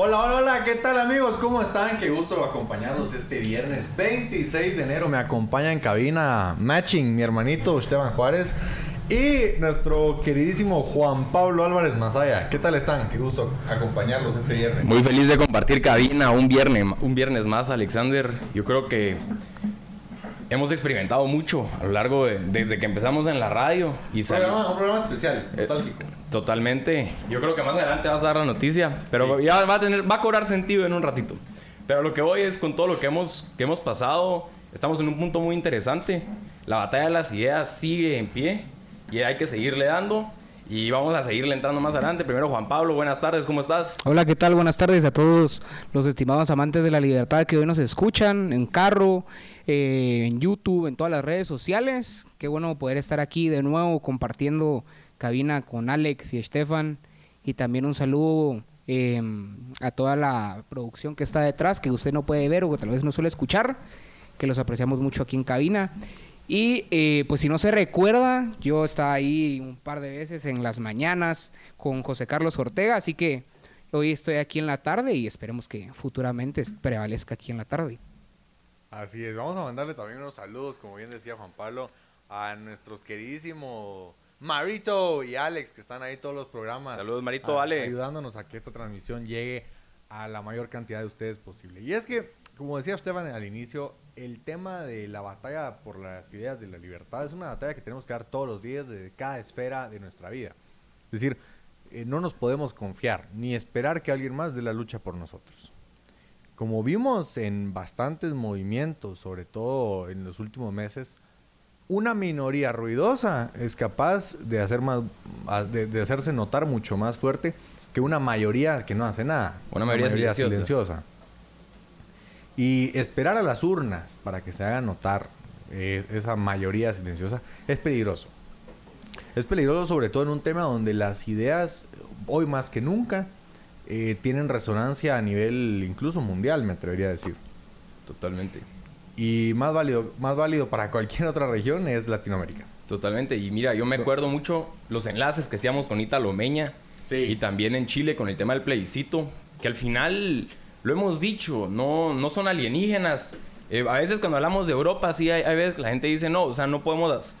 Hola, hola, hola, ¿qué tal amigos? ¿Cómo están? Qué gusto acompañarlos este viernes 26 de enero. Me acompaña en cabina Matching, mi hermanito Esteban Juárez y nuestro queridísimo Juan Pablo Álvarez Masaya. ¿Qué tal están? Qué gusto acompañarlos este viernes. Muy feliz de compartir cabina un viernes, un viernes más, Alexander. Yo creo que hemos experimentado mucho a lo largo de, desde que empezamos en la radio y un programa, un programa especial, nostálgico. Totalmente. Yo creo que más adelante vas a dar la noticia, pero ya va a tener, va a cobrar sentido en un ratito. Pero lo que voy es con todo lo que hemos, que hemos pasado, estamos en un punto muy interesante. La batalla de las ideas sigue en pie y hay que seguirle dando. Y vamos a seguirle entrando más adelante. Primero, Juan Pablo, buenas tardes, ¿cómo estás? Hola, ¿qué tal? Buenas tardes a todos los estimados amantes de la libertad que hoy nos escuchan en carro, eh, en YouTube, en todas las redes sociales. Qué bueno poder estar aquí de nuevo compartiendo cabina con Alex y Estefan. Y también un saludo eh, a toda la producción que está detrás, que usted no puede ver o que tal vez no suele escuchar, que los apreciamos mucho aquí en cabina. Y eh, pues si no se recuerda, yo estaba ahí un par de veces en las mañanas con José Carlos Ortega, así que hoy estoy aquí en la tarde y esperemos que futuramente prevalezca aquí en la tarde. Así es, vamos a mandarle también unos saludos, como bien decía Juan Pablo, a nuestros queridísimos Marito y Alex, que están ahí todos los programas. Saludos, Marito, a- Ale. Ayudándonos a que esta transmisión llegue a la mayor cantidad de ustedes posible. Y es que, como decía Esteban al inicio, el tema de la batalla por las ideas de la libertad es una batalla que tenemos que dar todos los días de cada esfera de nuestra vida. Es decir, eh, no nos podemos confiar ni esperar que alguien más dé la lucha por nosotros. Como vimos en bastantes movimientos, sobre todo en los últimos meses, una minoría ruidosa es capaz de, hacer más, de, de hacerse notar mucho más fuerte que una mayoría que no hace nada. Una mayoría silenciosa. silenciosa. Y esperar a las urnas para que se haga notar eh, esa mayoría silenciosa es peligroso. Es peligroso sobre todo en un tema donde las ideas, hoy más que nunca, eh, tienen resonancia a nivel incluso mundial, me atrevería a decir. Totalmente. Y más válido, más válido para cualquier otra región es Latinoamérica. Totalmente. Y mira, yo me acuerdo mucho los enlaces que hacíamos con Italo Meña Sí. y también en Chile con el tema del plebiscito, que al final lo hemos dicho, no, no son alienígenas. Eh, a veces cuando hablamos de Europa, sí hay, hay veces que la gente dice, no, o sea, no podemos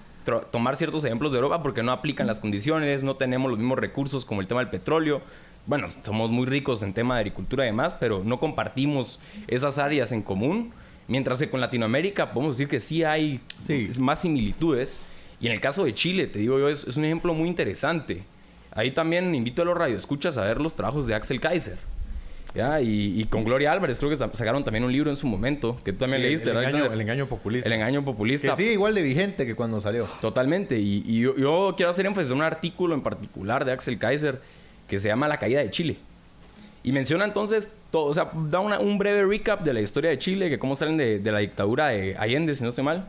tomar ciertos ejemplos de Europa porque no aplican las condiciones, no tenemos los mismos recursos como el tema del petróleo. Bueno, somos muy ricos en tema de agricultura y demás, pero no compartimos esas áreas en común. Mientras que con Latinoamérica podemos decir que sí hay Sí. más similitudes. Y en el caso de Chile, te digo yo, es, es un ejemplo muy interesante. Ahí también invito a los radioescuchas a ver los trabajos de Axel Kaiser. ¿ya? Y, y con Gloria Álvarez, creo que sa- sacaron también un libro en su momento, que tú también Sí, leíste, el, el engaño populista. El engaño populista. Que sigue igual de vigente que cuando salió. Totalmente. Y, y yo, yo quiero hacer énfasis en un artículo en particular de Axel Kaiser que se llama La caída de Chile. Y menciona entonces todo, o sea, da una- un breve recap de la historia de Chile, que cómo salen de, de la dictadura de Allende, si no estoy mal.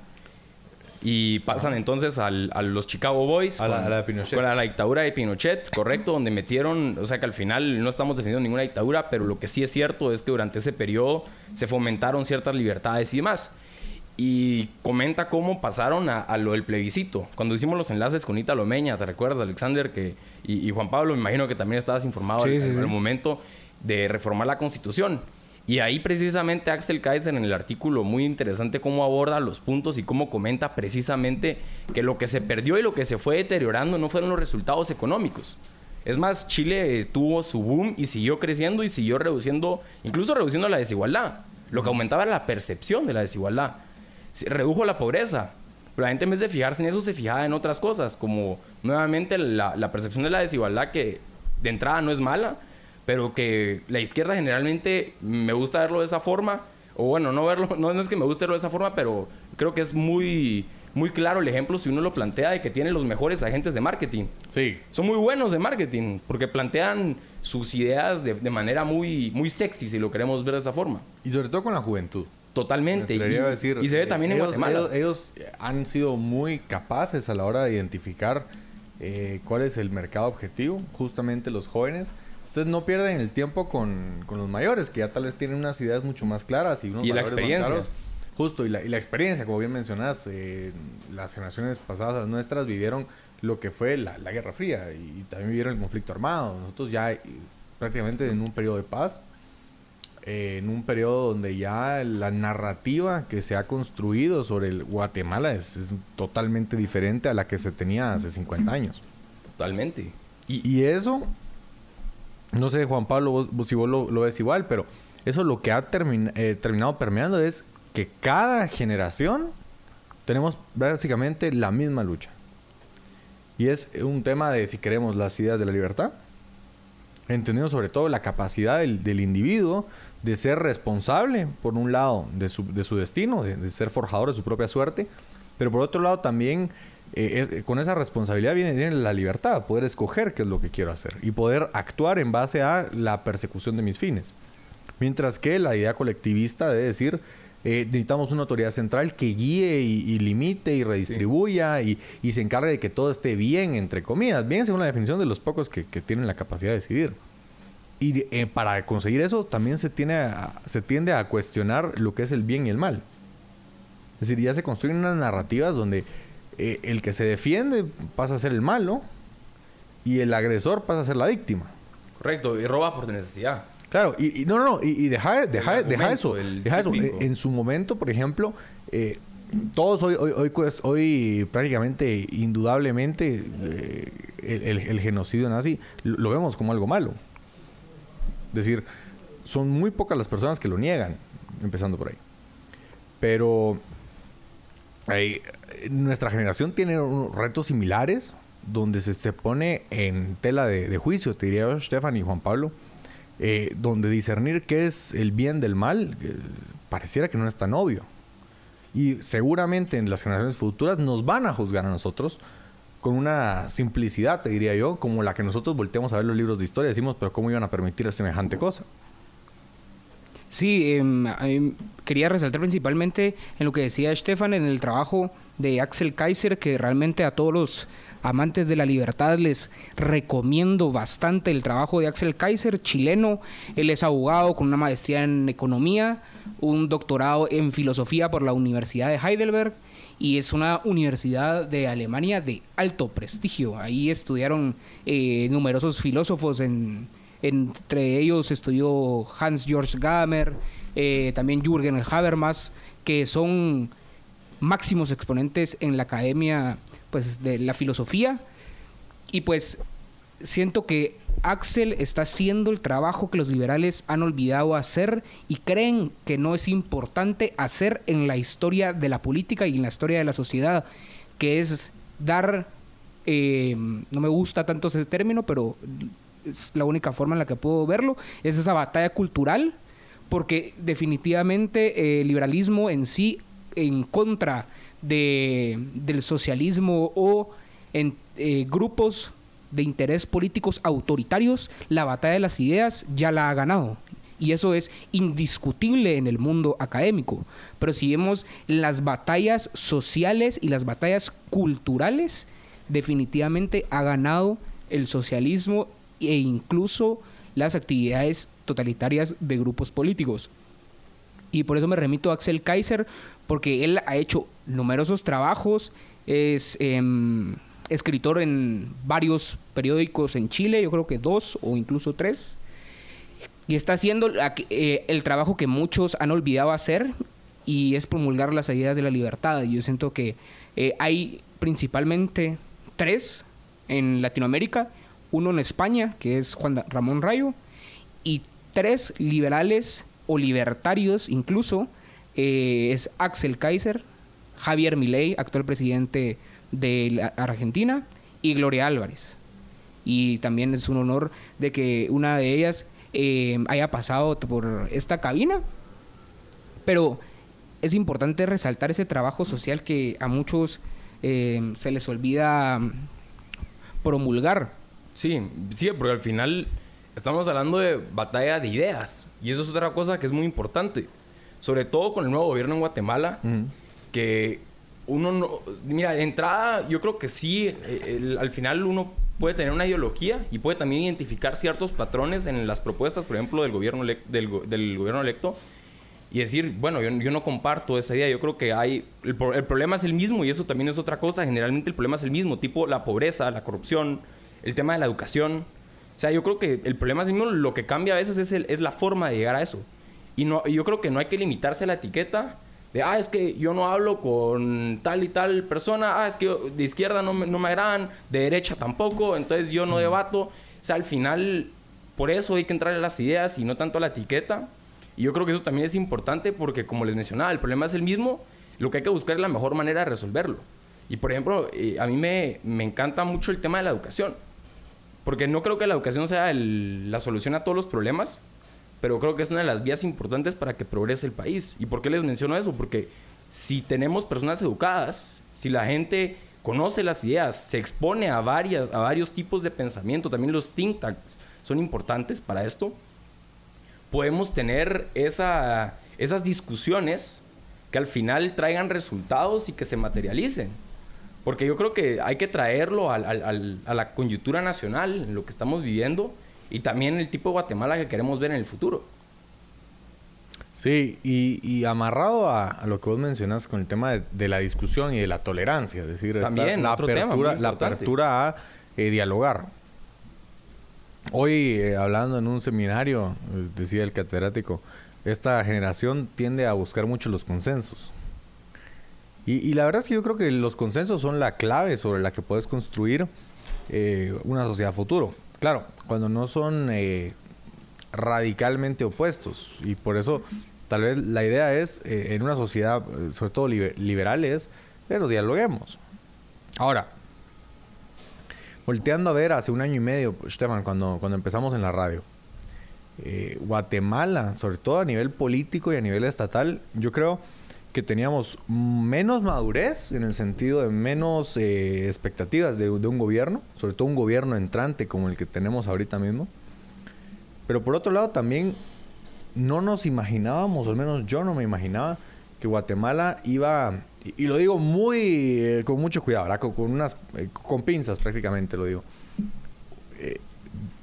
Y pasan entonces al- a los Chicago Boys. A la- con- a la de Pinochet. Con la, la dictadura de Pinochet, correcto, donde metieron, o sea que al final no estamos defendiendo ninguna dictadura, pero lo que sí es cierto es que durante ese periodo se fomentaron ciertas libertades y demás. Y comenta cómo pasaron a, a lo del plebiscito. Cuando hicimos los enlaces con Italo Meña, ¿te recuerdas, Alexander? Que, y, y Juan Pablo, me imagino que también estabas informado Sí, al, sí, al sí. momento de reformar la constitución. Y ahí precisamente Axel Kaiser en el artículo muy interesante cómo aborda los puntos y cómo comenta precisamente que lo que se perdió y lo que se fue deteriorando no fueron los resultados económicos. Es más, Chile tuvo su boom y siguió creciendo y siguió reduciendo, incluso reduciendo la desigualdad. Lo que aumentaba la percepción de la desigualdad. Se redujo la pobreza. Pero la gente en vez de fijarse en eso se fijaba en otras cosas, como nuevamente la, la percepción de la desigualdad que de entrada no es mala, pero que la izquierda generalmente me gusta verlo de esa forma, o bueno, no verlo, no, no es que me guste verlo de esa forma, pero creo que es muy, muy claro el ejemplo si uno lo plantea de que tiene los mejores agentes de marketing. Sí. Son muy buenos de marketing, porque plantean sus ideas de, de manera muy, muy sexy, si lo queremos ver de esa forma. Y sobre todo con la juventud. Totalmente. Me Y, decir, y se ve eh, también en ellos, Guatemala. Ellos, ellos han sido muy capaces a la hora de identificar eh, cuál es el mercado objetivo, justamente los jóvenes. Entonces no pierden el tiempo con, con los mayores, que ya tal vez tienen unas ideas mucho más claras y unos Y la más experiencia. claros. Justo, y la, y la experiencia, como bien mencionas, eh, las generaciones pasadas, las nuestras, vivieron lo que fue la, la Guerra Fría y, también vivieron el conflicto armado. Nosotros ya eh, prácticamente en un periodo de paz, eh, en un periodo donde ya la narrativa que se ha construido sobre el Guatemala es, es totalmente diferente a la que se tenía hace 50 años. Totalmente. Y, y eso, no sé, Juan Pablo, vos, si vos lo, ves igual, pero eso lo que ha eh, terminado permeando es que cada generación tenemos básicamente la misma lucha. Y es un tema de si queremos las ideas de la libertad, entendiendo sobre todo la capacidad del, individuo de ser responsable, por un lado, de su, de su destino, de, de ser forjador de su propia suerte, pero por otro lado también eh, es- con esa responsabilidad viene, la libertad, poder escoger qué es lo que quiero hacer y poder actuar en base a la persecución de mis fines. Mientras que la idea colectivista debe decir, eh, necesitamos una autoridad central que guíe y, limite y redistribuya y, se encargue de que todo esté bien, entre comillas, bien según la definición de los pocos que, tienen la capacidad de decidir. Y eh, para conseguir eso también se, tiene se tiende a cuestionar lo que es el bien y el mal. Es decir, ya se construyen unas narrativas donde eh, el que se defiende pasa a ser el malo y el agresor pasa a ser la víctima. Correcto. Y roba por necesidad. Claro, y, y no, no, no, y, y deja, deja, deja eso, deja eso. Eh, En su momento, por ejemplo, eh, todos hoy, hoy, hoy, pues, hoy prácticamente, indudablemente, eh, el, el- el genocidio nazi lo, lo vemos como algo malo. Es decir, son muy pocas las personas que lo niegan, empezando por ahí. Pero nuestra generación tiene retos similares donde se, se pone en tela de, juicio, te diría Stefan y Juan Pablo, eh, donde discernir qué es el bien del mal eh, pareciera que no es tan obvio. Y seguramente en las generaciones futuras nos van a juzgar a nosotros con una simplicidad, te diría yo, como la que nosotros volteamos a ver los libros de historia y decimos, pero ¿cómo iban a permitir semejante cosa? Sí, em, em, quería resaltar principalmente en lo que decía Stefan en el trabajo de Axel Kaiser, que realmente a todos los amantes de la libertad les recomiendo bastante el trabajo de Axel Kaiser, chileno. Él es abogado con una maestría en economía, un doctorado en filosofía por la Universidad de Heidelberg y es una universidad de Alemania de alto prestigio. Ahí estudiaron eh, numerosos filósofos, en, entre ellos estudió Hans Georg Gadamer, eh, también Jürgen Habermas, que son máximos exponentes en la academia pues, de la filosofía. Y pues siento que Axel está haciendo el trabajo que los liberales han olvidado hacer y creen que no es importante hacer en la historia de la política y en la historia de la sociedad, que es dar, eh, no me gusta tanto ese término, pero es la única forma en la que puedo verlo, es esa batalla cultural, porque definitivamente eh, el liberalismo en sí, en contra de, del socialismo o en eh, grupos de interés políticos autoritarios, la batalla de las ideas ya la ha ganado. Y eso es indiscutible en el mundo académico. Pero si vemos las batallas sociales y las batallas culturales, definitivamente ha ganado el socialismo e incluso las actividades totalitarias de grupos políticos. Y por eso me remito a Axel Kaiser, porque él ha hecho numerosos trabajos, es em, escritor en varios periódicos en Chile, yo creo que dos o incluso tres, y está haciendo eh, el trabajo que muchos han olvidado hacer, y es promulgar las ideas de la libertad. Yo siento que eh, hay principalmente tres en Latinoamérica, uno en España, que es Juan Ramón Rayo, y tres liberales o libertarios incluso, eh, es Axel Kaiser, Javier Milei, actual presidente de la Argentina, y Gloria Álvarez. Y también es un honor de que una de ellas eh, haya pasado por esta cabina. Pero es importante resaltar ese trabajo social que a muchos eh, se les olvida mm, promulgar. Sí, sí, porque al final estamos hablando de batalla de ideas. Y eso es otra cosa que es muy importante. sobre todo con el nuevo gobierno en Guatemala, que uno no... Mira, de entrada, yo creo que sí, eh, el- al final uno puede tener una ideología y puede también identificar ciertos patrones en las propuestas, por ejemplo, del gobierno, del, go- del gobierno electo, y decir, bueno, yo, yo no comparto esa idea, yo creo que hay, el problema es el mismo y eso también es otra cosa, generalmente el problema es el mismo, tipo la pobreza, la corrupción, el tema de la educación, o sea, yo creo que el problema es el mismo, lo que cambia a veces es, el- es la forma de llegar a eso. Y no, yo creo que no hay que limitarse a la etiqueta de, ah, es que yo no hablo con tal y tal persona, ah, es que yo- de izquierda no me, no me agradan, de derecha tampoco, entonces yo no debato. O sea, al final, por eso hay que entrar a las ideas y no tanto a la etiqueta. Y yo creo que eso también es importante porque, como les mencionaba, el problema es el mismo, lo que hay que buscar es la mejor manera de resolverlo. Y, por ejemplo, eh, a mí me, me encanta mucho el tema de la educación. Porque no creo que la educación sea la solución a todos los problemas, pero creo que es una de las vías importantes para que progrese el país. ¿Y por qué les menciono eso? Porque si tenemos personas educadas, si la gente conoce las ideas, se expone a, varias, a varios tipos de pensamiento, también los think tanks son importantes para esto, podemos tener esa, esas discusiones que al final traigan resultados y que se materialicen. Porque yo creo que hay que traerlo al- al- al- a la coyuntura nacional, en lo que estamos viviendo, y también el tipo de Guatemala que queremos ver en el futuro. Sí, y, y amarrado a, a lo que vos mencionas con el tema de, de la discusión y de la tolerancia, es decir, esta- También, la, otro tema apertura, muy la importante. apertura a eh, dialogar. Hoy, eh, hablando en un seminario, eh, decía el catedrático, esta generación tiende a buscar mucho los consensos. Y, y la verdad es que yo creo que los consensos son la clave sobre la que puedes construir eh, una sociedad futuro. Claro, cuando no son eh, radicalmente opuestos. Y por eso, tal vez la idea es, eh, en una sociedad, eh, sobre todo liber- liberal, es, pero dialoguemos. Ahora, volteando a ver hace un año y medio, Stefan, cuando, cuando empezamos en la radio, Guatemala, sobre todo a nivel político y a nivel estatal, yo creo que teníamos menos madurez en el sentido de menos eh, expectativas de, un gobierno, sobre todo un gobierno entrante como el que tenemos ahorita mismo. Pero por otro lado también no nos imaginábamos, al menos yo no me imaginaba, que Guatemala iba, y, y lo digo muy, eh, con mucho cuidado, con unas, eh, con pinzas prácticamente lo digo, eh,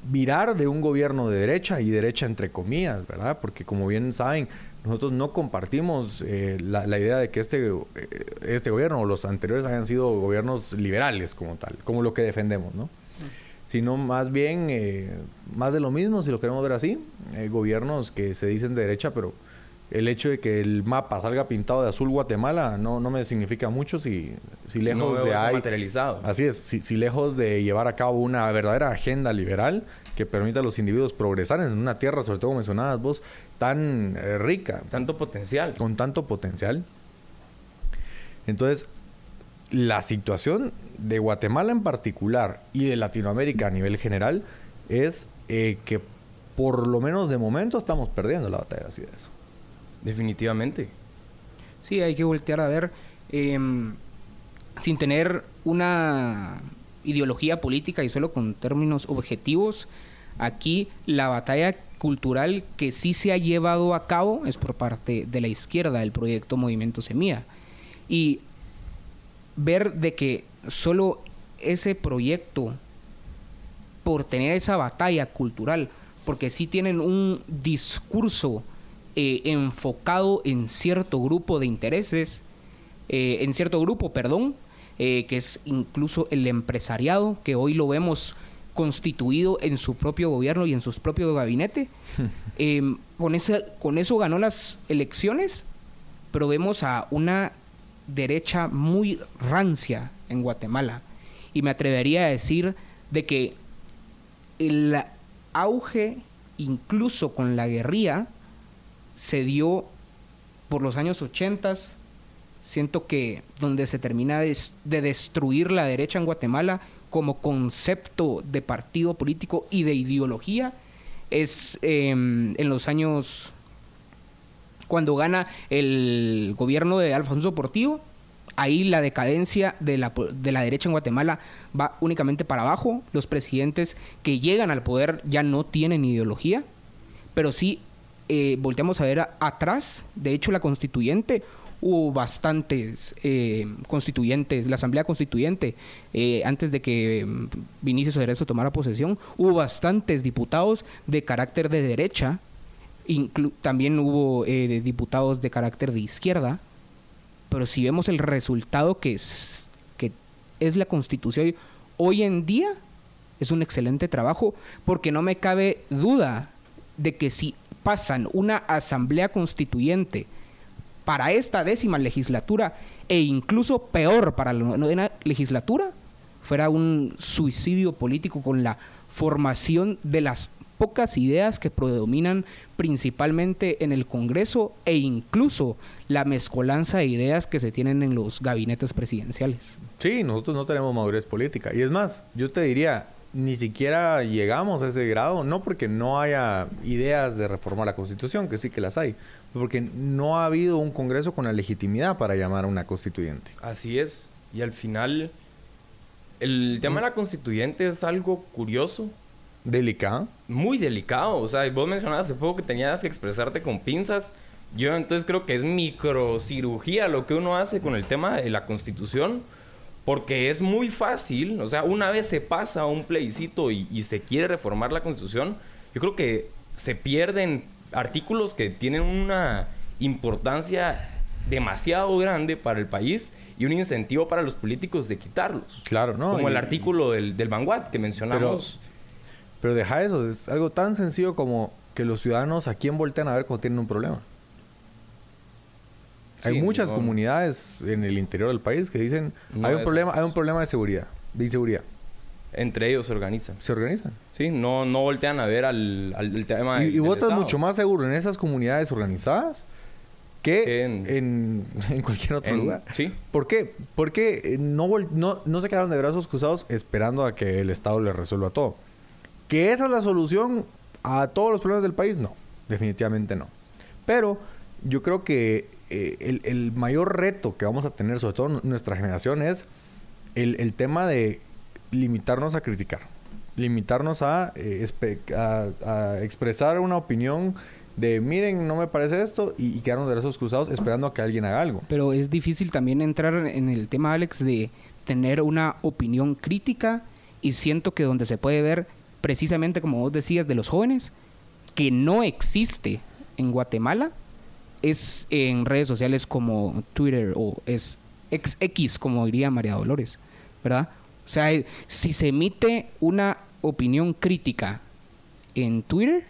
virar de un gobierno de derecha y derecha entre comillas, ¿verdad? Porque como bien saben, nosotros no compartimos eh, la, la idea de que este, eh, este gobierno o los anteriores hayan sido gobiernos liberales como tal, como lo que defendemos, ¿no? Sino más bien, eh, más de lo mismo, si lo queremos ver así, eh, gobiernos que se dicen de derecha, pero el hecho de que el mapa salga pintado de azul Guatemala no, no me significa mucho si, si Si lejos no de materializado. Así es, si, si lejos de llevar a cabo una verdadera agenda liberal que permita a los individuos progresar en una tierra, sobre todo como mencionabas vos, tan eh, rica, Tanto potencial. con tanto potencial. Entonces, la situación de Guatemala en particular y de Latinoamérica a nivel general es eh, que por lo menos de momento estamos perdiendo la batalla de las ideas. Definitivamente. Sí, hay que voltear a ver, em, sin tener una ideología política y solo con términos objetivos, aquí la batalla cultural que sí se ha llevado a cabo es por parte de la izquierda, del proyecto Movimiento Semilla. Y ver de que solo ese proyecto, por tener esa batalla cultural, porque sí tienen un discurso eh, enfocado en cierto grupo de intereses, eh, en cierto grupo, perdón, eh, que es incluso el empresariado, que hoy lo vemos constituido en su propio gobierno y en sus propios gabinetes. Eh, con, ese, con eso ganó las elecciones, pero vemos a una derecha muy rancia en Guatemala. Y me atrevería a decir de que el auge, incluso con la guerrilla, se dio por los años 80. Siento que donde se termina de, de destruir la derecha en Guatemala como concepto de partido político y de ideología es eh, en los años cuando gana el gobierno de Alfonso Portillo, ahí la decadencia de la, de la derecha en Guatemala va únicamente para abajo. Los presidentes que llegan al poder ya no tienen ideología, pero sí eh, volteamos a ver atrás, de hecho la constituyente, hubo bastantes eh, constituyentes, la asamblea constituyente, eh, antes de que mm, Vinicio Cerezo tomara posesión, hubo bastantes diputados de carácter de derecha, también hubo eh, diputados de carácter de izquierda, pero si vemos el resultado que es, que es la constitución hoy en día, es un excelente trabajo, porque no me cabe duda de que si pasan una asamblea constituyente para esta décima legislatura e incluso peor para la novena legislatura, fuera un suicidio político con la formación de las pocas ideas que predominan principalmente en el Congreso e incluso la mezcolanza de ideas que se tienen en los gabinetes presidenciales. Sí, nosotros no tenemos madurez política. Y es más, yo te diría, ni siquiera llegamos a ese grado, no porque no haya ideas de reformar la Constitución, que sí que las hay, porque no ha habido un Congreso con la legitimidad para llamar a una constituyente. Así es. Y al final, el tema de la constituyente es algo curioso, Delicado. muy delicado. O sea, vos mencionabas hace poco que tenías que expresarte con pinzas. Yo entonces creo que es microcirugía lo que uno hace con el tema de la constitución. Porque es muy fácil, o sea, una vez se pasa un plebiscito y, y se quiere reformar la constitución, yo creo que se pierden artículos que tienen una importancia demasiado grande para el país y un incentivo para los políticos de quitarlos. Claro, ¿no? Como el artículo del, del Vanguard que mencionamos. Pero deja eso, es algo tan sencillo como que los ciudadanos a quién voltean a ver cuando tienen un problema. Hay muchas no. comunidades en el interior del país que dicen No hay un problema, hay un problema de seguridad, de inseguridad. Entre ellos se organizan. Se organizan. Sí, no, no voltean a ver al, al, el tema Y, del- y vos del estás Estado. mucho más seguro en esas comunidades organizadas que en, en- en cualquier otro En- lugar. Sí. ¿Por qué? Porque eh, no, vol- no, no se quedaron de brazos cruzados esperando a que el Estado les resuelva todo. ¿Que esa es la solución a todos los problemas del país? No, definitivamente no. Pero yo creo que eh, el, el mayor reto que vamos a tener, sobre todo nuestra generación, es el, el tema de limitarnos a criticar. Limitarnos a, eh, a expresar una opinión de, miren, no me parece esto, y, y quedarnos de brazos cruzados esperando a que alguien haga algo. Pero es difícil también entrar en el tema, Alex, de tener una opinión crítica y siento que donde se puede ver, precisamente como vos decías, de los jóvenes, que no existe en Guatemala, es en redes sociales como Twitter o es XX, como diría María Dolores, ¿verdad? O sea, si se emite una opinión crítica en Twitter,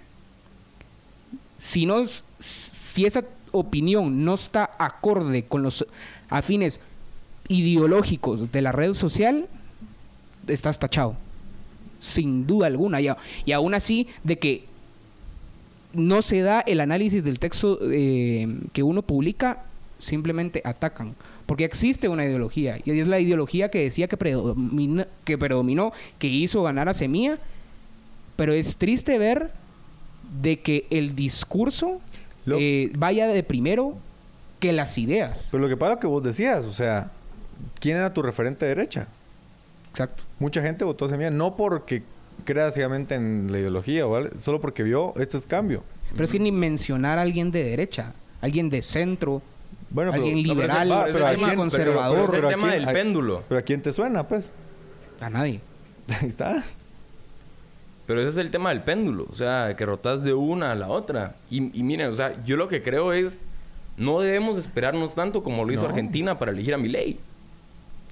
si no si esa opinión no está acorde con los afines ideológicos de la red social, estás tachado. Sin duda alguna. Y, y aún así, de que no se da el análisis del texto eh, que uno publica, simplemente atacan. Porque existe una ideología. Y es la ideología que decía que, predomina- que predominó, que hizo ganar a Semilla. Pero es triste ver de que el discurso Lo- eh, vaya de primero que las ideas. Pero lo que pasa es que vos decías, o sea, ¿quién era tu referente de derecha? Exacto. Mucha gente votó Semilla no porque crea ciegamente en la ideología, ¿vale? solo porque vio este es cambio. Pero es que ni mencionar a alguien de derecha, alguien de centro, Bueno, pero- alguien liberal, pero alguien tema- conservador, pero pero ¿a tema quién- del a- péndulo. Pero ¿a quién te suena, pues? a nadie. Ahí está. Pero ese es el tema del péndulo. O sea, que rotas de una a la otra. Y, y miren, o sea, yo lo que creo es... No debemos esperarnos tanto como lo hizo No. Argentina para elegir a Milei.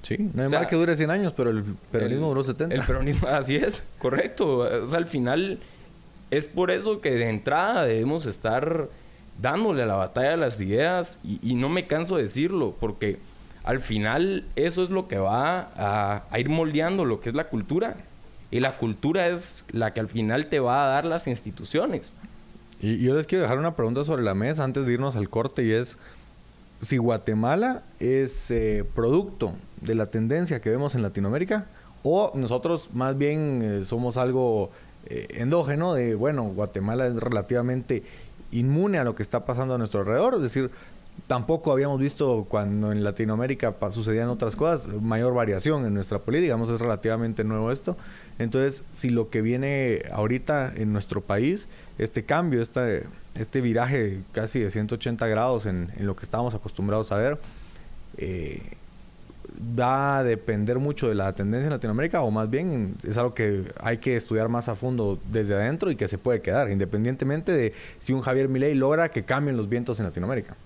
Sí, no hay O sea, mal que dure 100 años, pero el peronismo El- duró 70. El peronismo, así es, correcto. O sea, al final es por eso que de entrada debemos estar dándole a la batalla de las ideas y, no me canso de decirlo porque al final eso es lo que va a, a ir moldeando lo que es la cultura y la cultura es la que al final te va a dar las instituciones. Y y yo les quiero dejar una pregunta sobre la mesa antes de irnos al corte y es si Guatemala es eh, producto de la tendencia que vemos en Latinoamérica o nosotros más bien eh, somos algo eh, endógeno de, bueno, Guatemala es relativamente inmune a lo que está pasando a nuestro alrededor, es decir, tampoco habíamos visto cuando en Latinoamérica sucedían otras cosas, mayor variación en nuestra política, digamos, es relativamente nuevo esto. Entonces, si lo que viene ahorita en nuestro país, este cambio, este, este viraje casi de 180 grados en, en lo que estábamos acostumbrados a ver, eh, va a depender mucho de la tendencia en Latinoamérica o más bien es algo que hay que estudiar más a fondo desde adentro y que se puede quedar, independientemente de si un Javier Milei logra que cambien los vientos en Latinoamérica.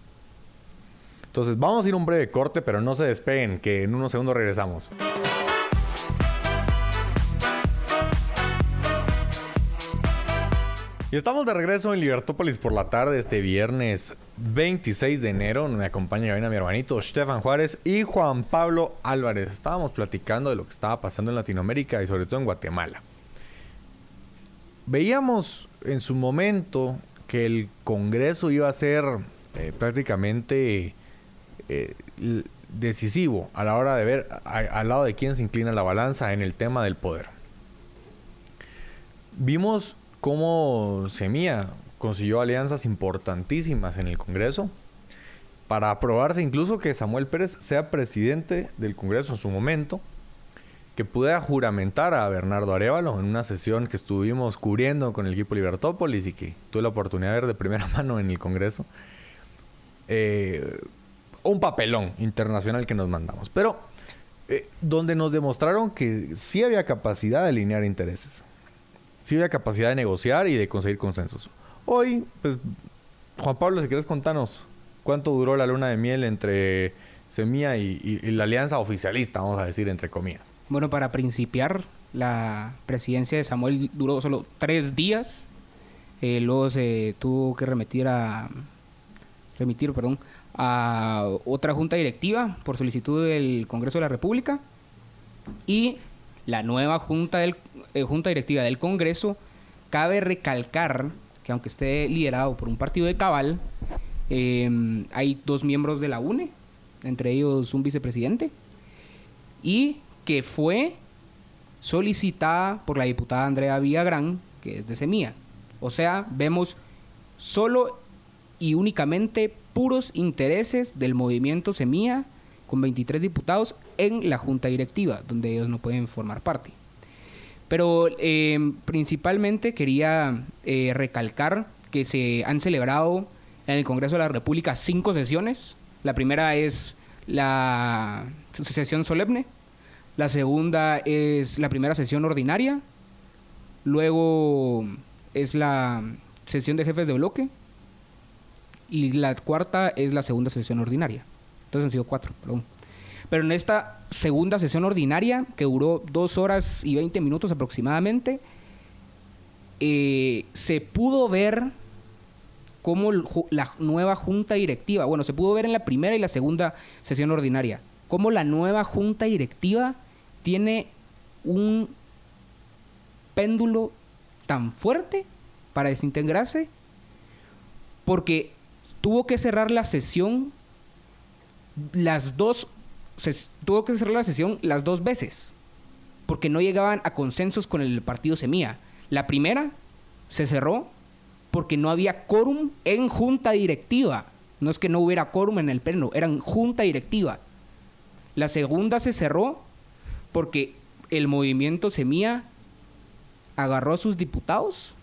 Entonces vamos a ir a un breve corte, pero no se despeguen, que en unos segundos regresamos. Y estamos de regreso en Libertópolis por la tarde este viernes 26 de enero. Me acompaña hoy mi hermanito Stefan Juárez y Juan Pablo Álvarez. Estábamos platicando de lo que estaba pasando en Latinoamérica y sobre todo en Guatemala. Veíamos en su momento que el Congreso iba a ser eh, prácticamente eh, decisivo a la hora de ver a- al lado de quién se inclina la balanza en el tema del poder. Vimos cómo Semilla consiguió alianzas importantísimas en el Congreso para aprobarse incluso que Samuel Pérez sea presidente del Congreso en su momento, que pudiera juramentar a Bernardo Arevalo en una sesión que estuvimos cubriendo con el equipo Libertópolis y que tuve la oportunidad de ver de primera mano en el Congreso. Eh, un papelón internacional que nos mandamos. Pero eh, donde nos demostraron que sí había capacidad de alinear intereses. Sí había capacidad de negociar y de conseguir consensos. Hoy, pues, Juan Pablo, si quieres contanos cuánto duró la luna de miel entre Semilla y, la alianza oficialista, vamos a decir, entre comillas. Bueno, para principiar, la presidencia de Samuel duró solo tres días. Eh, luego se tuvo que remitir a remitir, perdón, a otra junta directiva por solicitud del Congreso de la República y la nueva eh, junta directiva del Congreso cabe recalcar que aunque esté liderado por un partido de cabal, eh, hay dos miembros de la UNE, entre ellos un vicepresidente y que fue solicitada por la diputada Andrea Villagrán, que es de Semilla. O sea, vemos solo y únicamente puros intereses del movimiento Semilla con 23 diputados en la junta directiva, donde ellos no pueden formar parte. Pero eh, principalmente quería eh, recalcar que se han celebrado en el Congreso de la República cinco sesiones. La primera es la sesión solemne, la segunda es la primera sesión ordinaria, luego es la sesión de jefes de bloque y la cuarta es la segunda sesión ordinaria. Entonces han sido cuatro, perdón. Pero en esta segunda sesión ordinaria, que duró dos horas y 20 minutos aproximadamente, eh, se pudo ver cómo la nueva junta directiva, bueno, se pudo ver en la primera y la segunda sesión ordinaria, cómo la nueva junta directiva tiene un péndulo tan fuerte para desintegrarse, porque tuvo que cerrar la sesión las dos se- tuvo que cerrar la sesión las dos veces porque no llegaban a consensos con el partido Semilla. La primera se cerró porque no había quórum en junta directiva. No es que no hubiera quórum en el pleno, eran junta directiva. La segunda se cerró porque el movimiento Semilla agarró a sus diputados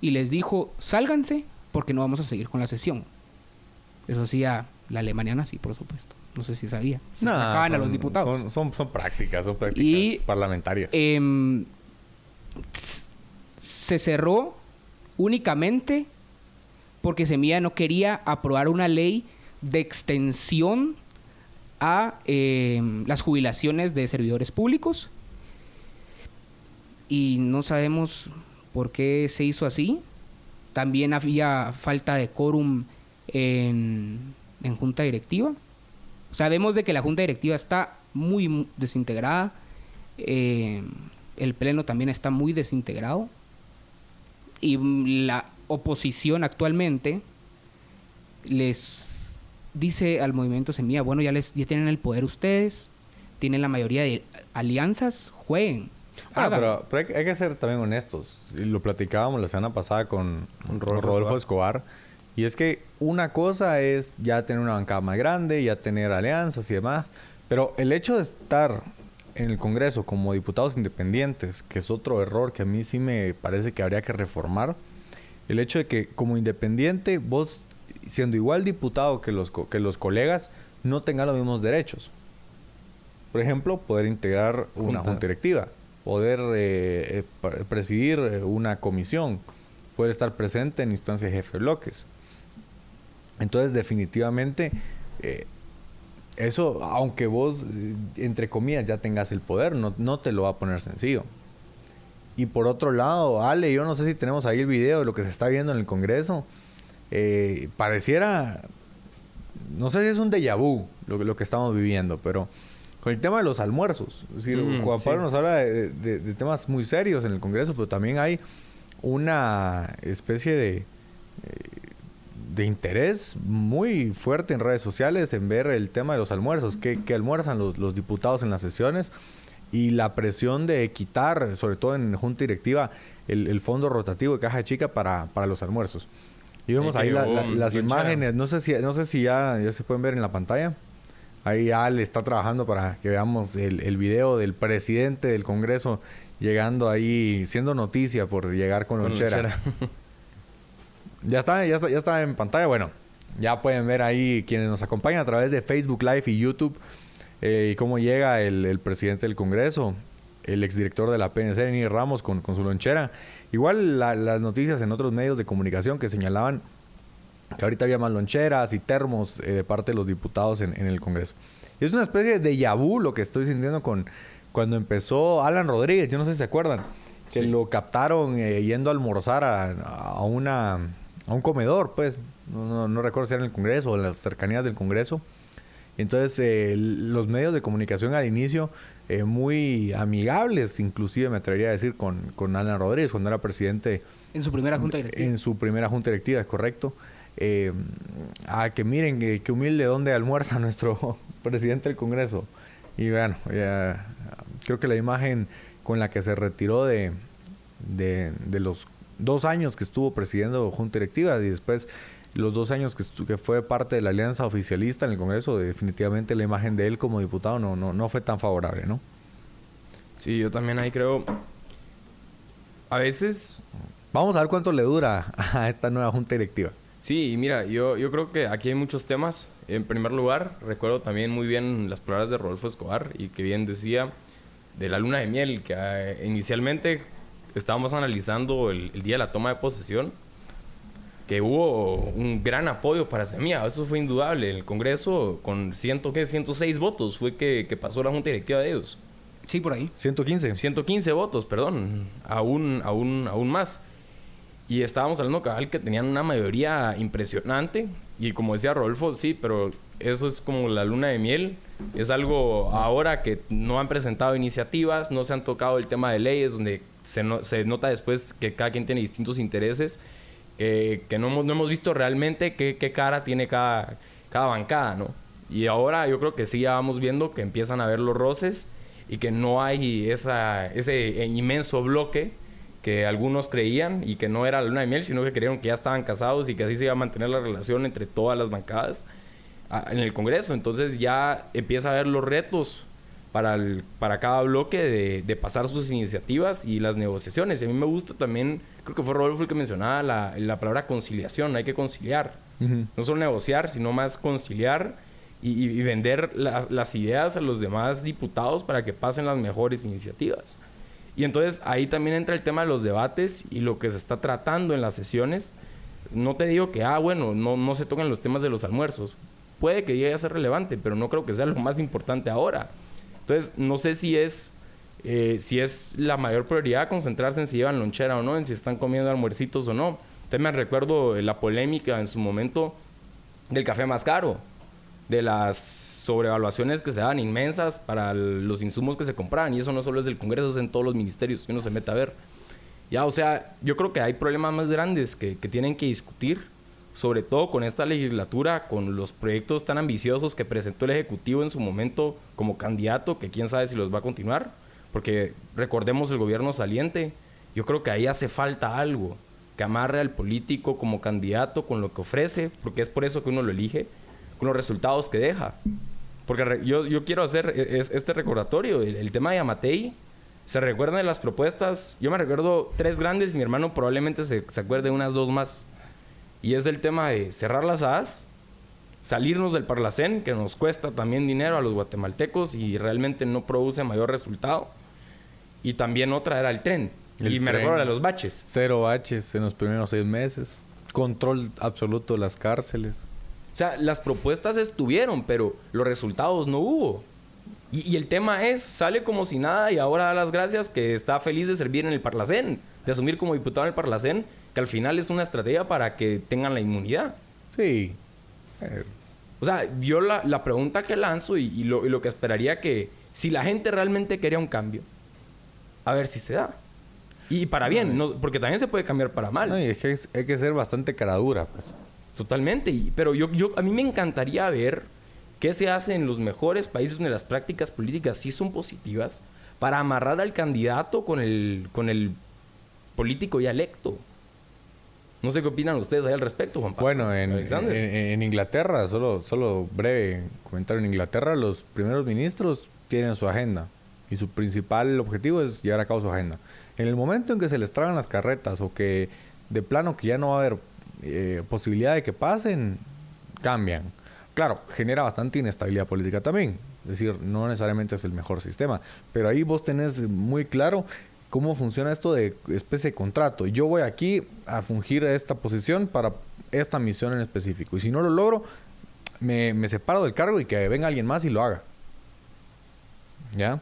y les dijo, sálganse porque no vamos a seguir con la sesión. Eso hacía la Alemania nazi, por supuesto. No sé si sabía. Se Nah, sacaban a los diputados. Son, son, son prácticas, son prácticas Y, parlamentarias. Em, se cerró únicamente porque Semilla no quería aprobar una ley de extensión a em, las jubilaciones de servidores públicos. Y no sabemos por qué se hizo así. También había falta de quórum en, en junta directiva. Sabemos de que la junta directiva está muy mu- desintegrada. Eh, el pleno también está muy desintegrado. Y la oposición actualmente les dice al movimiento Semilla, bueno, ya les ya tienen el poder ustedes, tienen la mayoría de alianzas, jueguen. Ah, hagan". pero, pero hay, que- hay que ser también honestos. Y lo platicábamos la semana pasada con Rodolfo Escobar. Y es que una cosa es ya tener una bancada más grande, ya tener alianzas y demás, pero el hecho de estar en el Congreso como diputados independientes, que es otro error que a mí sí me parece que habría que reformar, el hecho de que como independiente vos, siendo igual diputado que los, que los colegas, no tengan los mismos derechos. Por ejemplo, poder integrar una junta directiva, poder eh, eh, presidir eh, una comisión, poder estar presente en instancias de jefe bloques. Entonces, definitivamente, eso, aunque vos, entre comillas, ya tengas el poder, no, no te lo va a poner sencillo. Y por otro lado, Ale, yo no sé si tenemos ahí el video de lo que se está viendo en el Congreso. pareciera, no sé si es un déjà vu lo, lo que estamos viviendo, pero con el tema de los almuerzos. Es decir, mm, Juan Pablo nos habla de, temas muy serios en el Congreso, pero también hay una especie de, eh, de interés muy fuerte en redes sociales en ver el tema de los almuerzos, qué, almuerzan los, diputados en las sesiones y la presión de quitar, sobre todo en junta directiva, el, fondo rotativo de caja chica para, para los almuerzos. Y vemos ahí las imágenes, no sé si, no sé si ya, ya se pueden ver en la pantalla. Ahí Al está trabajando para que veamos el, el video del presidente del Congreso llegando ahí, siendo noticia por llegar con, lonchera. ya, está, ya, está, ya está en pantalla. Bueno, ya pueden ver ahí quienes nos acompañan a través de Facebook Live y YouTube eh, y cómo llega el, el, presidente del Congreso, el exdirector de la PNC, Denis Ramos, con, con, su lonchera. Igual las noticias en otros medios de comunicación que señalaban que ahorita había más loncheras y termos eh, de parte de los diputados en, el Congreso. es una especie de yabú lo que estoy sintiendo con cuando empezó Alan Rodríguez, yo no sé si se acuerdan, que lo captaron eh, yendo a almorzar a, una, a un comedor, pues, no, no, recuerdo si era en el Congreso o en las cercanías del Congreso. Entonces, eh, los medios de comunicación al inicio, muy amigables, inclusive me atrevería a decir, con, con Alan Rodríguez, cuando era presidente. En su primera junta directiva. En su primera junta directiva, es correcto eh, a que miren qué humilde dónde almuerza nuestro presidente del Congreso. Y bueno, creo que la imagen con la que se retiró de, de, los dos años que estuvo presidiendo Junta Directiva y después los dos años que, que, fue parte de la alianza oficialista en el Congreso, definitivamente la imagen de él como diputado no, no, no fue tan favorable, ¿no? Sí, yo también ahí creo... A veces... Vamos a ver cuánto le dura a esta nueva Junta Directiva. Sí, y mira, yo, yo creo que aquí hay muchos temas. En primer lugar, recuerdo también muy bien las palabras de Rodolfo Escobar y que bien decía de la luna de miel, que eh, inicialmente estábamos analizando el, día de la toma de posesión, que hubo un gran apoyo para Semilla, eso fue indudable. El Congreso, con ciento, ¿qué? 106 votos, fue que, que pasó la junta directiva de ellos. Sí, por ahí. 115. 115 votos, perdón. Aún, aún, aún más. Y estábamos hablando cabal que tenían una mayoría impresionante. Y como decía Rodolfo, sí, pero eso es como la luna de miel. Es algo ahora que no han presentado iniciativas, no se han tocado el tema de leyes, donde se, se nota después que cada quien tiene distintos intereses, eh, que no hemos, no hemos visto realmente qué, cara tiene cada, cada bancada, ¿no? Y ahora yo creo que sí ya vamos viendo que empiezan a ver los roces y que no hay esa, ese inmenso bloque que algunos creían y que no era la luna de miel, sino que creyeron que ya estaban casados y que así se iba a mantener la relación entre todas las bancadas ah, en el Congreso. Entonces ya empieza a haber los retos para, para cada bloque de, pasar sus iniciativas y las negociaciones. Y a mí me gusta también, creo que fue Rodolfo el que mencionaba la, la palabra conciliación, hay que conciliar. No solo negociar, sino más conciliar y, vender las ideas a los demás diputados para que pasen las mejores iniciativas. Y entonces ahí también entra el tema de los debates y lo que se está tratando en las sesiones. No te digo que, ah, bueno, no, no se tocan los temas de los almuerzos. Puede que llegue a ser relevante, pero no creo que sea lo más importante ahora. Entonces, no sé si es, eh, si es la mayor prioridad concentrarse en si llevan lonchera o no, en si están comiendo almuercitos o no. También me recuerdo la polémica en su momento del café más caro, de las sobrevaluaciones que se dan inmensas para los insumos que se compraban. Y eso no solo es del Congreso, es en todos los ministerios que uno se mete a ver. Ya, o sea, yo creo que hay problemas más grandes que, que tienen que discutir, sobre todo con esta legislatura, con los proyectos tan ambiciosos que presentó el Ejecutivo en su momento como candidato, que quién sabe si los va a continuar, porque recordemos el gobierno saliente, yo creo que ahí hace falta algo. que amarre al político como candidato con lo que ofrece, porque es por eso que uno lo elige, con los resultados que deja. Porque yo, yo quiero hacer e, este recordatorio, el, tema de Amatei, se recuerdan de las propuestas, yo me recuerdo tres grandes mi hermano probablemente se, se acuerde de unas dos más. Y es el tema de cerrar las AS, salirnos del Parlacén, que nos cuesta también dinero a los guatemaltecos y realmente no produce mayor resultado. Y también otra era el tren. y me recuerdo de los baches. Cero baches en los primeros seis meses. Control absoluto de las cárceles. O sea, las propuestas estuvieron, pero los resultados no hubo. Y, el tema es, sale como si nada y ahora da las gracias que está feliz de servir en el Parlacén, de asumir como diputado en el Parlacén, que al final es una estrategia para que tengan la inmunidad. Sí. Eh, o sea, yo la, pregunta que lanzo y, lo, que esperaría que, si la gente realmente quería un cambio, a ver si se da. Y para bien, no, porque también se puede cambiar para mal. No, y es que hay que ser bastante caradura, pues. Totalmente. pero yo, yo, a mí me encantaría ver qué se hace en los mejores países donde las prácticas políticas sí son positivas para amarrar al candidato con el, con el político ya electo. No sé qué opinan ustedes ahí al respecto, Juan Pablo. Bueno, en, Inglaterra, solo, solo breve comentario, en Inglaterra los primeros ministros tienen su agenda y su principal objetivo es llevar a cabo su agenda. En el momento en que se les tragan las carretas o que de plano que ya no va a haber eh, posibilidad de que pasen, cambian. Claro, genera bastante inestabilidad política también. Es decir, no necesariamente es el mejor sistema. Pero ahí vos tenés muy claro cómo funciona esto de especie de contrato. Yo voy aquí a fungir esta posición para esta misión en específico. Y si no lo logro, me, separo del cargo y que venga alguien más y lo haga. ¿Ya?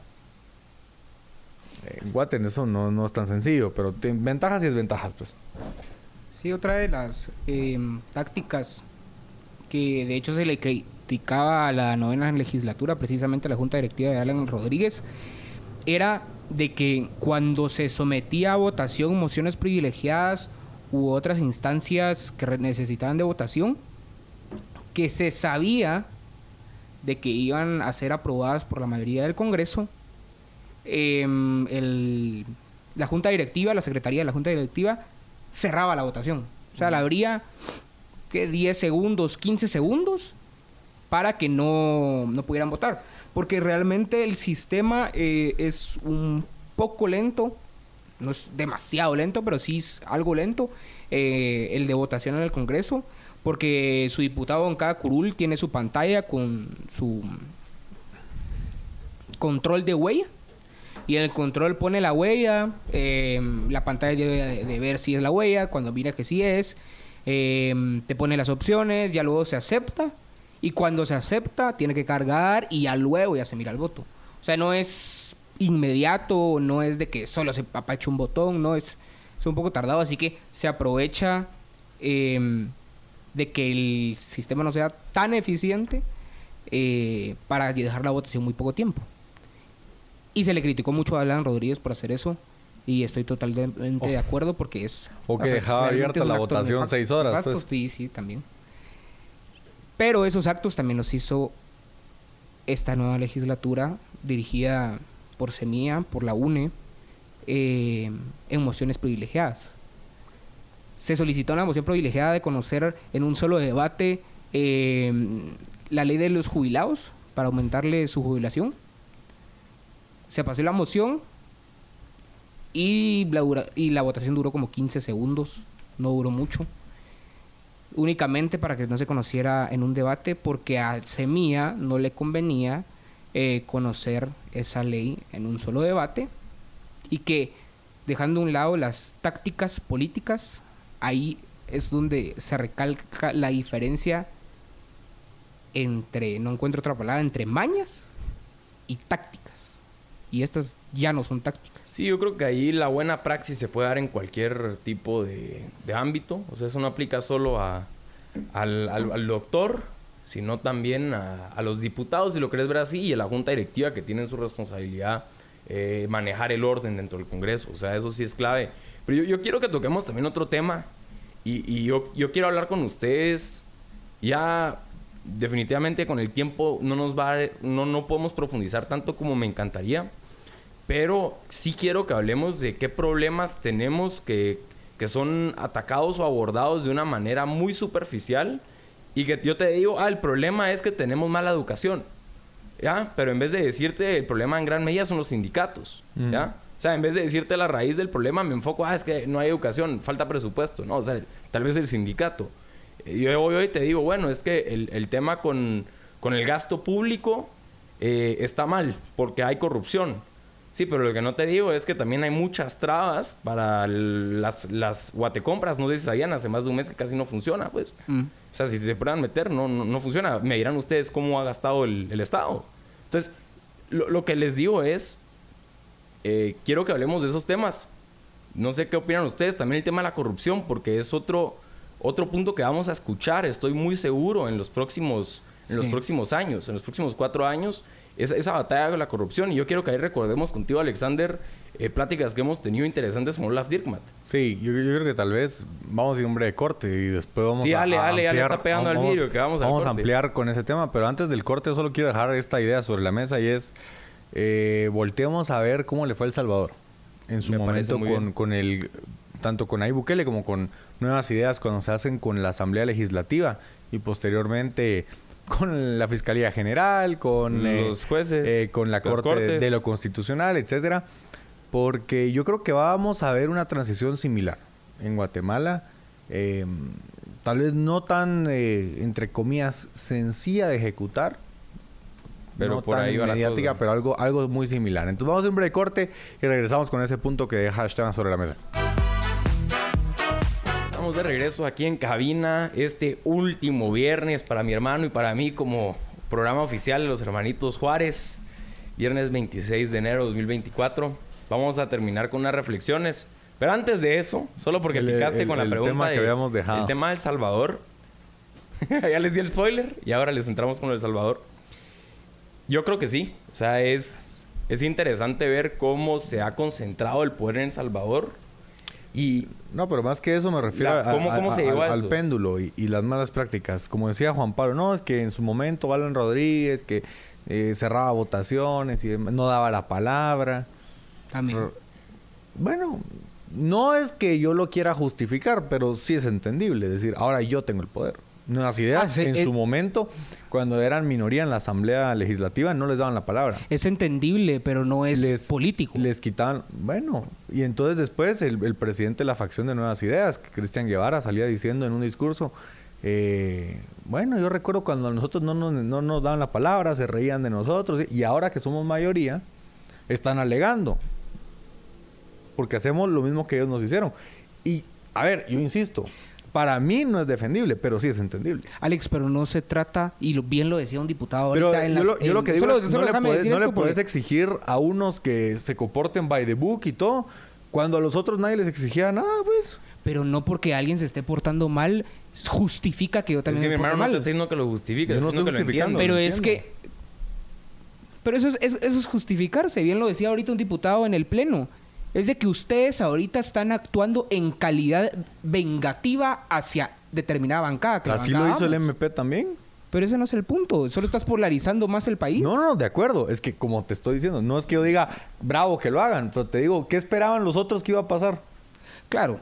En Guaten eso no, no es tan sencillo, pero ventajas y desventajas, pues. Sí, otra de las em, tácticas que de hecho se le criticaba a la novena legislatura, precisamente a la Junta Directiva de Alan Rodríguez, era de que cuando se sometía a votación mociones privilegiadas u otras instancias que necesitaban de votación, que se sabía de que iban a ser aprobadas por la mayoría del Congreso, em, la Junta Directiva, la Secretaría de la Junta Directiva, cerraba la votación. O sea, la abría que 10 segundos, 15 segundos para que no, no pudieran votar porque realmente el sistema eh, es un poco lento, no es demasiado lento, pero sí es algo lento, eh, el de votación en el Congreso, porque su diputado en cada curul tiene su pantalla con su control de huella. Y el control pone la huella, eh, la pantalla debe de ver si es la huella, cuando mira que sí es, te pone las opciones, ya luego se acepta y cuando se acepta, tiene que cargar y ya luego ya se mira el voto. O sea, no es inmediato, no es de que solo se apache un botón, no es, es un poco tardado, así que se aprovecha em, de que el sistema no sea tan eficiente eh, para dejar la votación muy poco tiempo. Y se le criticó mucho a Alan Rodríguez por hacer eso. Y estoy totalmente de acuerdo porque es... O que dejaba abierta la votación seis horas. Pues. Sí, sí, también. Pero esos actos también los hizo esta nueva legislatura dirigida por Semilla, por la UNE, eh, en mociones privilegiadas. Se solicitó una moción privilegiada de conocer en un solo debate eh, la ley de los jubilados para aumentarle su jubilación. Se pasó la moción y la, y la votación duró como 15 segundos, no duró mucho únicamente para que no se conociera en un debate, porque a Semilla no le convenía eh, conocer esa ley en un solo debate y que dejando a un lado las tácticas políticas, ahí es donde se recalca la diferencia entre, no encuentro otra palabra, entre mañas y tácticas. Y estas ya no son tácticas. Sí, yo creo que ahí la buena praxis se puede dar en cualquier tipo de, ámbito. O sea, eso no aplica solo a, al, doctor, sino también a, los diputados, si lo querés ver así, y a la junta directiva que tienen su responsabilidad eh, manejar el orden dentro del Congreso. O sea, eso sí es clave. Pero yo, quiero que toquemos también otro tema. Y, yo, yo quiero hablar con ustedes ya definitivamente con el tiempo no nos va no, no podemos profundizar tanto como me encantaría pero sí quiero que hablemos de qué problemas tenemos que, que son atacados o abordados de una manera muy superficial y que yo te digo, ah, el problema es que tenemos mala educación, ¿ya? Pero en vez de decirte el problema en gran medida son los sindicatos, ¿ya? O sea, en vez de decirte la raíz del problema, me enfoco, ah, es que no hay educación, falta presupuesto, ¿no? O sea, tal vez el sindicato. Yo hoy, hoy te digo, bueno, es que el, el tema con, con, el gasto público eh, está mal, porque hay corrupción. Sí, pero lo que no te digo es que también hay muchas trabas para las, las guatecompras. No sé si sabían, hace más de un mes que casi no funciona, pues. Mm. O sea, si se puedan meter, no, no, funciona. Me dirán ustedes cómo ha gastado el, el Estado. Entonces, lo, lo, que les digo es, eh, quiero que hablemos de esos temas. No sé qué opinan ustedes. También el tema de la corrupción, porque es otro, otro punto que vamos a escuchar. Estoy muy seguro en los próximos, en los próximos años, en los próximos cuatro años esa, esa batalla con la corrupción. Y yo quiero que ahí recordemos contigo, Alexander, eh, pláticas que hemos tenido interesantes con Olaf Dirkmat. Sí, yo, yo, creo que tal vez vamos a ir un breve corte y después vamos sí, a, ale, a ale, ampliar. Ale está pegando vamos, al vídeo, que vamos, vamos a ampliar con ese tema, pero antes del corte yo solo quiero dejar esta idea sobre la mesa y es, eh, volteemos a ver cómo le fue a El Salvador en su Me momento con, con el, tanto con Nayib Bukele como con nuevas ideas cuando se hacen con la Asamblea Legislativa y posteriormente con la Fiscalía General, con los eh, jueces, eh, con la Corte cortes. de lo Constitucional, etcétera, porque yo creo que vamos a ver una transición similar en Guatemala, eh, tal vez no tan eh, entre comillas sencilla de ejecutar, pero no por tan ahí va la mediática, pero algo algo muy similar. Entonces vamos a un breve corte y regresamos con ese punto que deja Esteban sobre la mesa. Estamos de regreso aquí en cabina este último viernes para mi hermano y para mí como programa oficial de los hermanitos Juárez. Viernes 26 de enero de 2024. Vamos a terminar con unas reflexiones. Pero antes de eso, solo porque El- picaste el- con la el pregunta tema que de- habíamos dejado. El tema del Salvador. ya les di el spoiler y ahora les entramos con el Salvador. Yo creo que sí. O sea, es, es interesante ver cómo se ha concentrado el poder en El Salvador. Y No, pero más que eso me refiero La- a- ¿cómo- a- cómo a- se llegó al, a al eso? péndulo y, y las malas prácticas. Como decía Juan Pablo, no, es que en su momento Alan Rodríguez, que eh, cerraba votaciones y demás, no daba la palabra. También. Bueno, no es que yo lo quiera justificar, pero sí es entendible. Es decir, ahora yo tengo el poder. Nuevas ideas, Ah, sí, en su momento, cuando eran minoría en la Asamblea Legislativa, no les daban la palabra. Es entendible, pero no es Les- político. Les quitaban, bueno, y entonces después el, el presidente de la facción de Nuevas Ideas, Cristian Guevara, salía diciendo en un discurso, eh, bueno, yo recuerdo cuando a nosotros no nos, no nos daban la palabra, se reían de nosotros, y ahora que somos mayoría, están alegando, porque hacemos lo mismo que ellos nos hicieron. Y, a ver, yo insisto, para mí no es defendible, pero sí es entendible. Alex, pero no se trata, y lo- bien lo decía un diputado Pero ahorita en yo, las- lo, yo en- lo que digo solo- es, solo no le puedes, decir no le esto porque- puedes exigir a unos que se comporten by the book y todo, cuando a los otros nadie les exigía nada, pues. Pero no porque alguien se esté portando mal, justifica que yo es también que mi me porte hermano no te mal. está diciendo que lo justifique, Yo no estoy que lo justificando. Pero lo es entiendo. que... Pero eso es, es- eso es justificarse. Bien lo decía ahorita un diputado en el Pleno. Es de que ustedes ahorita están actuando en calidad vengativa hacia determinada bancada. que Así lo hizo el. MP también. Pero ese no es el punto. Solo estás polarizando más el país. No, no, no, de acuerdo. Es que como te estoy diciendo, no es que yo diga, bravo que lo hagan, pero te digo, ¿qué esperaban los otros que iba a pasar? Claro.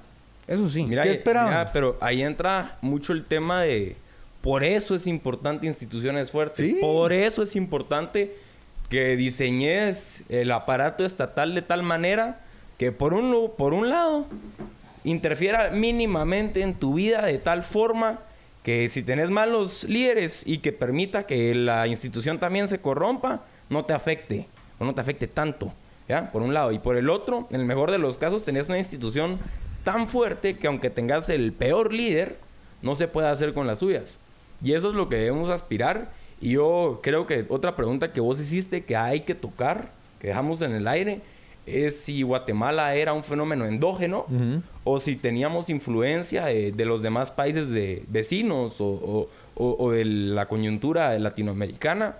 Eso sí. Mira, ¿Qué esperaban? mira, pero ahí entra mucho el tema de... Por eso es importante instituciones fuertes. Sí. Por eso es importante que diseñes el aparato estatal de tal manera que por un, por un lado interfiera mínimamente en tu vida de tal forma que si tenés malos líderes y que permita que la institución también se corrompa, no te afecte o no te afecte tanto, ¿ya? Por un lado. Y por el otro, en el mejor de los casos, tenés una institución tan fuerte que aunque tengas el peor líder, no se puede hacer con las suyas. Y eso es lo que debemos aspirar. Y yo creo que otra pregunta que vos hiciste que hay que tocar, que dejamos en el aire, es si Guatemala era un fenómeno endógeno o si teníamos influencia de, de los demás países de vecinos o, o- o- o de la coyuntura latinoamericana.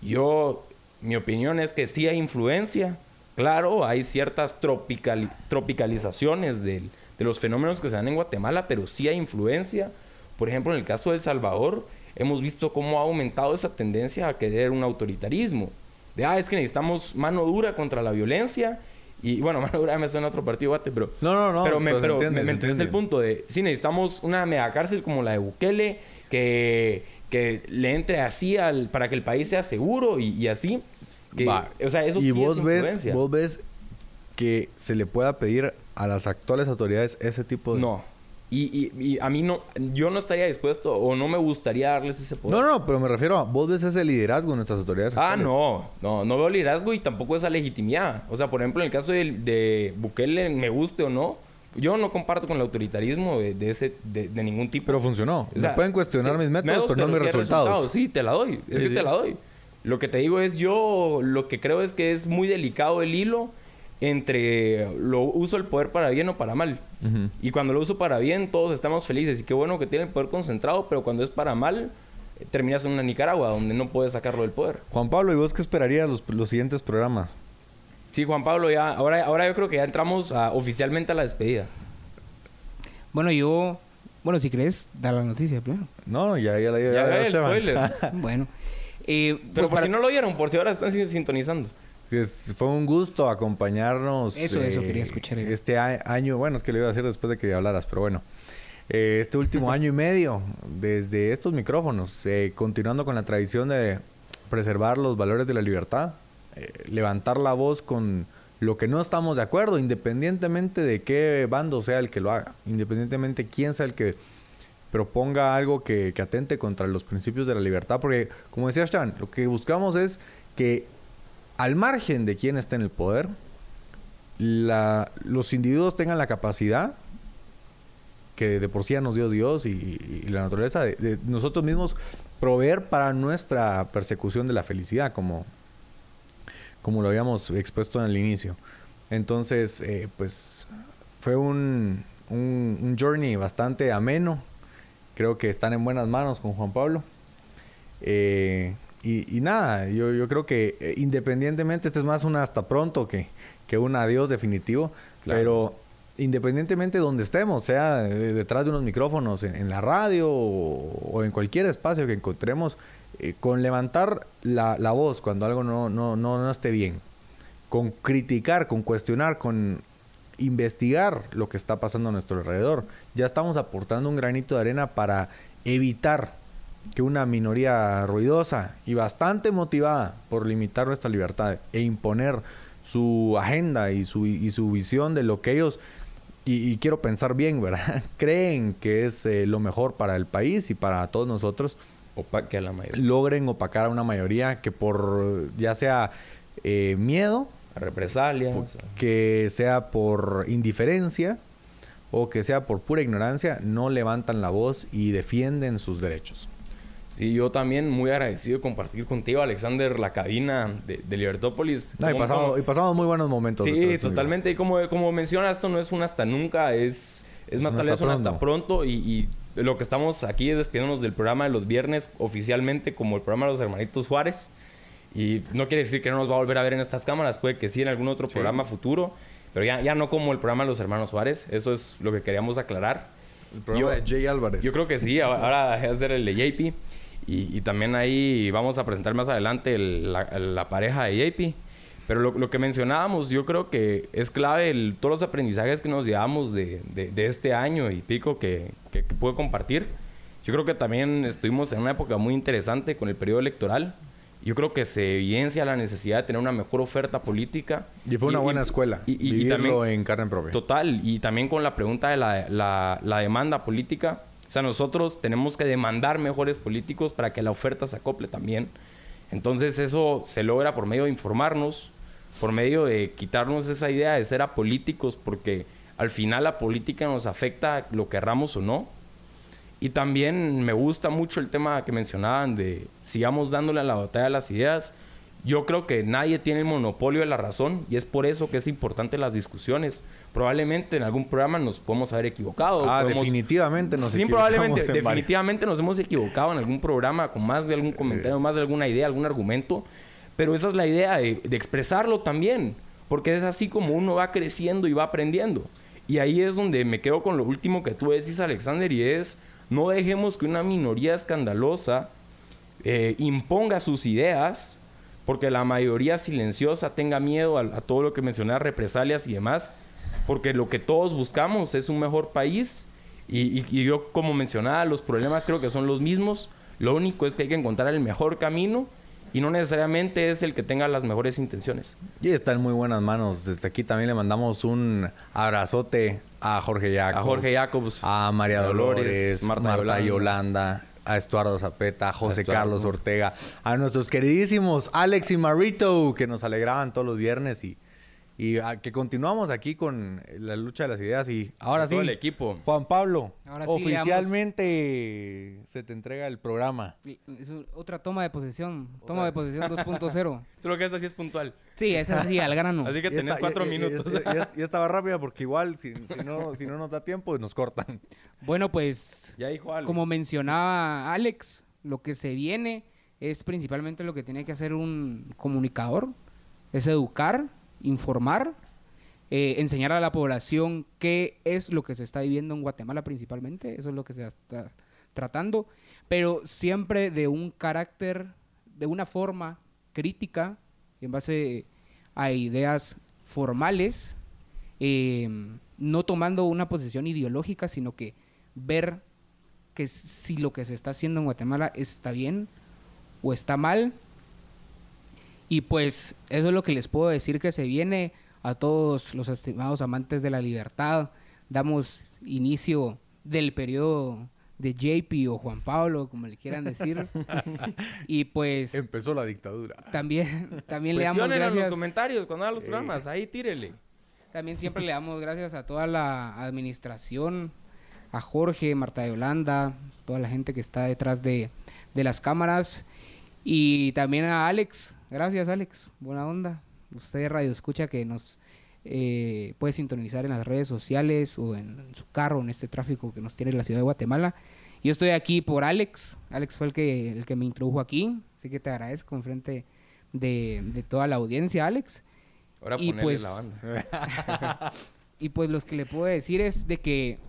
Yo, mi opinión es que sí hay influencia. Claro, hay ciertas tropicali- tropicalizaciones del- de los fenómenos que se dan en Guatemala, pero sí hay influencia. Por ejemplo, en el caso de El Salvador, hemos visto cómo ha aumentado esa tendencia a querer un autoritarismo. De, ah, es que necesitamos mano dura contra la violencia Y bueno, mano dura me suena otro partido, bate, pero... No, no, no, Pero me, pues, pero entiende, me- me entiendes el punto de... Sí, necesitamos una mega cárcel como la de Bukele, que, que le entre así al, para que el país sea seguro y, y así. Que. O sea, eso y sí vos es ves, vos ves que se le pueda pedir a las actuales autoridades ese tipo de... No. Y, y, y a mí no... Yo no estaría dispuesto o no me gustaría darles ese poder. No, no, pero me refiero a vos ves ese liderazgo en nuestras autoridades. Ah, actuales. no, no, no veo liderazgo y tampoco esa legitimidad. O sea, por ejemplo, en el caso de, de Bukele, me guste o no, yo no comparto con el autoritarismo de, de ese, de, de ningún tipo. Pero funcionó. O sea, me pueden cuestionar mis métodos, pero no mis resultados. Sí, te la doy. Es Sí, que sí. te la doy. Lo que te digo es, yo lo que creo es que es muy delicado el hilo entre lo uso el poder para bien o para mal. Y cuando lo uso para bien, todos estamos felices. Y qué bueno que tiene el poder concentrado, pero cuando es para mal, eh, terminas en una Nicaragua donde no puedes sacarlo del poder. Juan Pablo, ¿y vos qué esperarías los, los siguientes programas? Sí, Juan Pablo, ya, ahora, ahora yo creo que ya entramos a- oficialmente a la despedida. Bueno, yo... Bueno, si querés, da la noticia primero. No, ya, ya la ya, Ya, ya, ya, el Esteban. spoiler. bueno. Eh, Pero pues por para- si no lo oyeron, por si ahora están sin- sintonizando. Fue un gusto acompañarnos. Eso, eso quería escuchar yo. Este año, bueno, es que lo iba a decir después de que hablaras, pero bueno. Eh, este último año y medio, desde estos micrófonos, eh, continuando con la tradición de preservar los valores de la libertad, eh, levantar la voz con lo que no estamos de acuerdo, independientemente de qué bando sea el que lo haga, independientemente quién sea el que proponga algo que, que atente contra los principios de la libertad, porque como decía Stan, lo que buscamos es que al margen de quién está en el poder, los individuos tengan la capacidad que de por sí nos dio Dios y, la naturaleza de, de nosotros mismos proveer para nuestra persecución de la felicidad, como, como lo habíamos expuesto en el inicio. Entonces, eh, pues fue un, un, un journey bastante ameno. Creo que están en buenas manos con Juan Pablo. Eh, y, y nada, yo, yo creo que eh, independientemente, este es más un hasta pronto que, que un adiós definitivo, Claro. pero independientemente de donde estemos, sea eh, detrás de unos micrófonos, en, en la radio o, o en cualquier espacio que encontremos, eh, con levantar la, la voz cuando algo no, no, no, no esté bien, con criticar, con cuestionar, con investigar lo que está pasando a nuestro alrededor, ya estamos aportando un granito de arena para evitar que una minoría ruidosa y bastante motivada por limitar nuestra libertad e imponer su agenda y su, y su visión de lo que ellos, y, y quiero pensar bien, ¿verdad? Creen que es eh, lo mejor para el país y para todos nosotros, Opaque a la mayoría. logren opacar a una mayoría que por ya sea eh, miedo, Represalias. que sea por indiferencia o que sea por pura ignorancia, no levantan la voz y defienden sus derechos. Sí, yo también muy agradecido de compartir contigo, Alexander, la cabina de, de Libertópolis. No, y, pasamos, como- y pasamos muy buenos momentos. Sí, totalmente. Y como, como menciona, esto no es un hasta nunca, es, es más un tal vez un hasta pronto. Y, y lo que estamos aquí es despidiéndonos del programa de los viernes oficialmente como el programa de los hermanitos Juárez. Y no quiere decir que no nos va a volver a ver en estas cámaras, puede que sí en algún otro programa futuro, pero ya, ya no como el programa de los hermanos Juárez. Eso es lo que queríamos aclarar. El programa Yo- de Jay Álvarez. Yo creo que sí, ahora ser el de JP. Y, y también ahí vamos a presentar más adelante el- la, la pareja de JP. Pero lo, lo que mencionábamos, yo creo que es clave el- todos los aprendizajes que nos llevamos de, de- de este año y pico que, que, que puedo compartir. Yo creo que también estuvimos en una época muy interesante con el periodo electoral. Yo creo que se evidencia la necesidad de tener una mejor oferta política. y fue una buena escuela. y- y- y vivirlo también- en carne propia. Total, y también con la pregunta de la, la- la demanda política. O sea, nosotros tenemos que demandar mejores políticos para que la oferta se acople también. Entonces eso se logra por medio de informarnos, por medio de quitarnos esa idea de ser apolíticos, porque al final la política nos afecta lo querramos o no. Y también me gusta mucho el tema que mencionaban de sigamos dándole a la batalla de las ideas. Yo creo que nadie tiene el monopolio de la razón y es por eso que es importante las discusiones. Probablemente en algún programa nos podemos haber equivocado. ah, podemos- definitivamente nos Sí, equivocamos probablemente, varios. definitivamente nos hemos equivocado en algún programa con más de algún comentario, más de alguna idea, algún argumento. Pero esa es la idea de, de expresarlo también, porque es así como uno va creciendo y va aprendiendo. Y ahí es donde me quedo con lo último que tú decís, Alexander, y es, no dejemos que una minoría escandalosa eh, imponga sus ideas porque la mayoría silenciosa tenga miedo a, a todo lo que mencioné, a represalias y demás, porque lo que todos buscamos es un mejor país y, y- y yo como mencionaba, los problemas creo que son los mismos, lo único es que hay que encontrar el mejor camino y no necesariamente es el que tenga las mejores intenciones. Y está en muy buenas manos. Desde aquí también le mandamos un abrazote a Jorge Jacobs. A Jorge Jacobs, A María Dolores, Dolores, Marta, Marta Yolanda. Yolanda, a Estuardo Zapeta, a José. Carlos Ortega, a nuestros queridísimos Alex y Marito, que nos alegraban todos los viernes y, y a que continuamos aquí con la lucha de las ideas. Y ahora A sí, todo el equipo. Juan Pablo, Ahora sí, oficialmente se te entrega el programa. Es otra toma de posesión. Toma de posesión 2.0. Solo que esta sí es puntual. Sí, es así, al grano. Así que tenés está, cuatro ya- minutos. Ya, ya- ya estaba rápida porque igual si, si no, si no nos da tiempo nos cortan. Bueno, pues ya dijo como mencionaba Alex, lo que se viene es principalmente lo que tiene que hacer un comunicador, es educar, informar, eh, enseñar a la población qué es lo que se está viviendo en Guatemala principalmente, eso es lo que se está tratando, pero siempre de un carácter, de una forma crítica, en base a ideas formales, eh, no tomando una posición ideológica, sino que ver que si lo que se está haciendo en Guatemala está bien o está mal. Y pues eso es lo que les puedo decir que se viene a todos los estimados amantes de la libertad. Damos inicio del periodo de JP o Juan Pablo, como le quieran decir. y pues Empezó la dictadura. también, también le damos Cuestionen en los gracias. comentarios cuando hagan los programas. Ahí tírele. También siempre le damos gracias a toda la administración, a Jorge, Marta Yolanda, toda la gente que está detrás de, de las cámaras y también a Alex. Gracias Alex, buena onda. Usted radio escucha que nos eh, puede sintonizar en las redes sociales o en su carro, en este tráfico que nos tiene la ciudad de Guatemala. Yo estoy aquí por Alex. Alex fue el que, el que me introdujo aquí, así que te agradezco en frente de, de toda la audiencia, Alex. Ahora Y pues- la banda. Y pues lo que le puedo decir es de que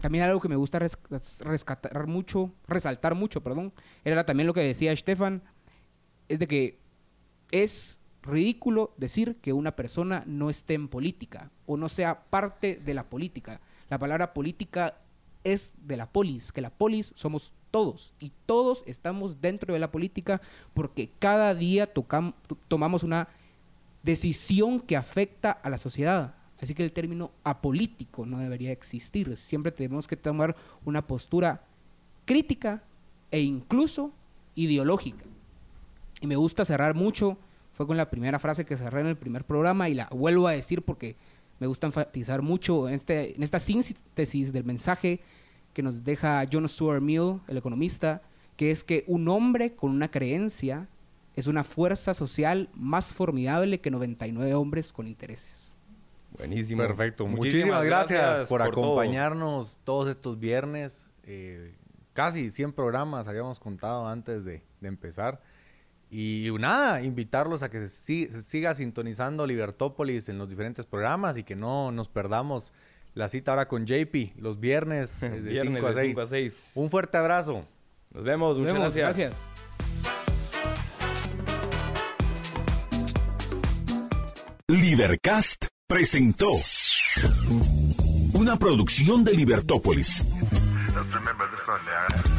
también algo que me gusta res- rescatar mucho, resaltar mucho, perdón, era también lo que decía Stefan, es de que es ridículo decir que una persona no esté en política o no sea parte de la política. La palabra política es de la polis, que la polis somos todos y todos estamos dentro de la política porque cada día tomamos una decisión que afecta a la sociedad. Así que el término apolítico no debería existir. Siempre tenemos que tomar una postura crítica e incluso ideológica. Y me gusta cerrar mucho, fue con la primera frase que cerré en el primer programa y la vuelvo a decir porque me gusta enfatizar mucho en, este, en esta síntesis del mensaje que nos deja John Stuart Mill, el economista, que es que un hombre con una creencia es una fuerza social más formidable que 99 hombres con intereses. Buenísimo. Perfecto. Muchísimas, gracias, por, acompañarnos todos estos viernes. Eh, casi 100 programas habíamos contado antes de, de empezar. Y nada, invitarlos a que se, si- se siga sintonizando Libertópolis en los diferentes programas y que no nos perdamos la cita ahora con JP los viernes eh, de, Viernes 5 a de 6. 5 a 6. Un fuerte abrazo. Nos vemos. Nos Muchas vemos. gracias. Libercast presentó una producción de Libertópolis.